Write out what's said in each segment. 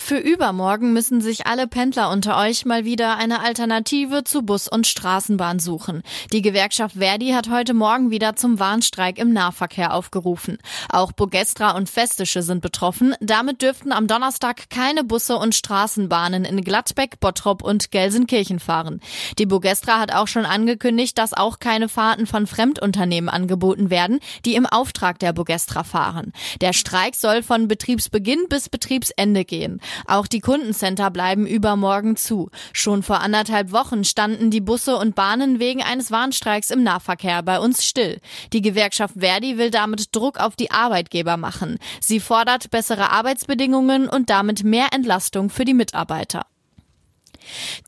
Für übermorgen müssen sich alle Pendler unter euch mal wieder eine Alternative zu Bus und Straßenbahn suchen. Die Gewerkschaft Verdi hat heute Morgen wieder zum Warnstreik im Nahverkehr aufgerufen. Auch Bogestra und Festische sind betroffen. Damit dürften am Donnerstag keine Busse und Straßenbahnen in Gladbeck, Bottrop und Gelsenkirchen fahren. Die Bogestra hat auch schon angekündigt, dass auch keine Fahrten von Fremdunternehmen angeboten werden, die im Auftrag der Bogestra fahren. Der Streik soll von Betriebsbeginn bis Betriebsende gehen. Auch die Kundencenter bleiben übermorgen zu. Schon vor anderthalb Wochen standen die Busse und Bahnen wegen eines Warnstreiks im Nahverkehr bei uns still. Die Gewerkschaft Verdi will damit Druck auf die Arbeitgeber machen. Sie fordert bessere Arbeitsbedingungen und damit mehr Entlastung für die Mitarbeiter.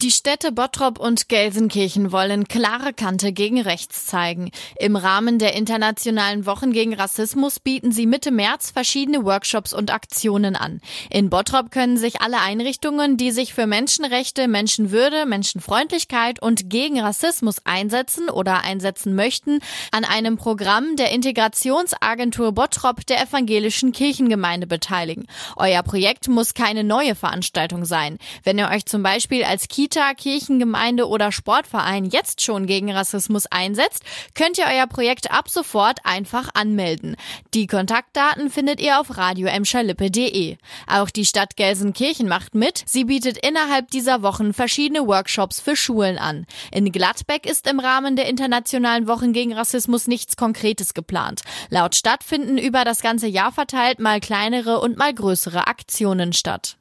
Die Städte Bottrop und Gelsenkirchen wollen klare Kante gegen rechts zeigen. Im Rahmen der internationalen Wochen gegen Rassismus bieten sie Mitte März verschiedene Workshops und Aktionen an. In Bottrop können sich alle Einrichtungen, die sich für Menschenrechte, Menschenwürde, Menschenfreundlichkeit und gegen Rassismus einsetzen oder einsetzen möchten, an einem Programm der Integrationsagentur Bottrop der evangelischen Kirchengemeinde beteiligen. Euer Projekt muss keine neue Veranstaltung sein. Wenn ihr euch zum Beispiel als Kita, Kirchengemeinde oder Sportverein jetzt schon gegen Rassismus einsetzt, könnt ihr euer Projekt ab sofort einfach anmelden. Die Kontaktdaten findet ihr auf radioemscherlippe.de. Auch die Stadt Gelsenkirchen macht mit. Sie bietet innerhalb dieser Wochen verschiedene Workshops für Schulen an. In Gladbeck ist im Rahmen der internationalen Wochen gegen Rassismus nichts Konkretes geplant. Laut Stadt finden über das ganze Jahr verteilt mal kleinere und mal größere Aktionen statt.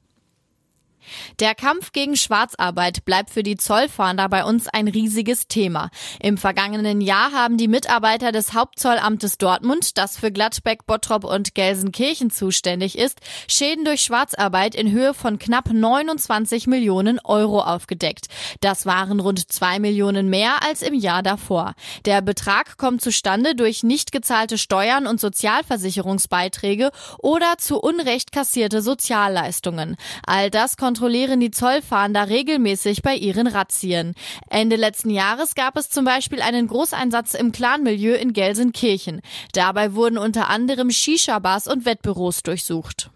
Der Kampf gegen Schwarzarbeit bleibt für die Zollfahnder bei uns ein riesiges Thema. Im vergangenen Jahr haben die Mitarbeiter des Hauptzollamtes Dortmund, das für Gladbeck, Bottrop und Gelsenkirchen zuständig ist, Schäden durch Schwarzarbeit in Höhe von knapp 29 Millionen Euro aufgedeckt. Das waren rund zwei Millionen mehr als im Jahr davor. Der Betrag kommt zustande durch nicht gezahlte Steuern und Sozialversicherungsbeiträge oder zu Unrecht kassierte Sozialleistungen. All das kontrollieren die Zollfahnder regelmäßig bei ihren Razzien. Ende letzten Jahres gab es zum Beispiel einen Großeinsatz im Clanmilieu in Gelsenkirchen. Dabei wurden unter anderem Shisha-Bars und Wettbüros durchsucht.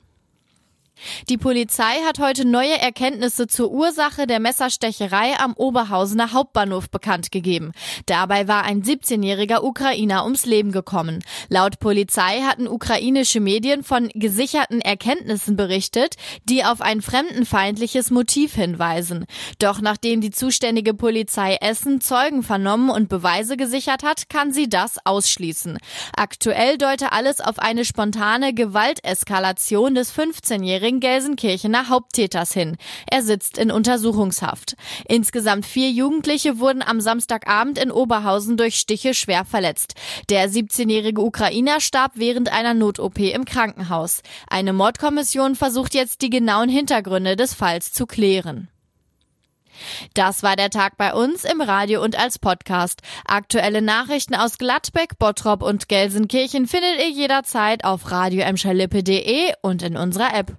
Die Polizei hat heute neue Erkenntnisse zur Ursache der Messerstecherei am Oberhausener Hauptbahnhof bekannt gegeben. Dabei war ein 17-jähriger Ukrainer ums Leben gekommen. Laut Polizei hatten ukrainische Medien von gesicherten Erkenntnissen berichtet, die auf ein fremdenfeindliches Motiv hinweisen. Doch nachdem die zuständige Polizei Essen Zeugen vernommen und Beweise gesichert hat, kann sie das ausschließen. Aktuell deute alles auf eine spontane Gewalteskalation des 15-jährigen den Gelsenkirchener Haupttäters hin. Er sitzt in Untersuchungshaft. Insgesamt vier Jugendliche wurden am Samstagabend in Oberhausen durch Stiche schwer verletzt. Der 17-jährige Ukrainer starb während einer Not-OP im Krankenhaus. Eine Mordkommission versucht jetzt die genauen Hintergründe des Falls zu klären. Das war der Tag bei uns im Radio und als Podcast. Aktuelle Nachrichten aus Gladbeck, Bottrop und Gelsenkirchen findet ihr jederzeit auf radio und in unserer App.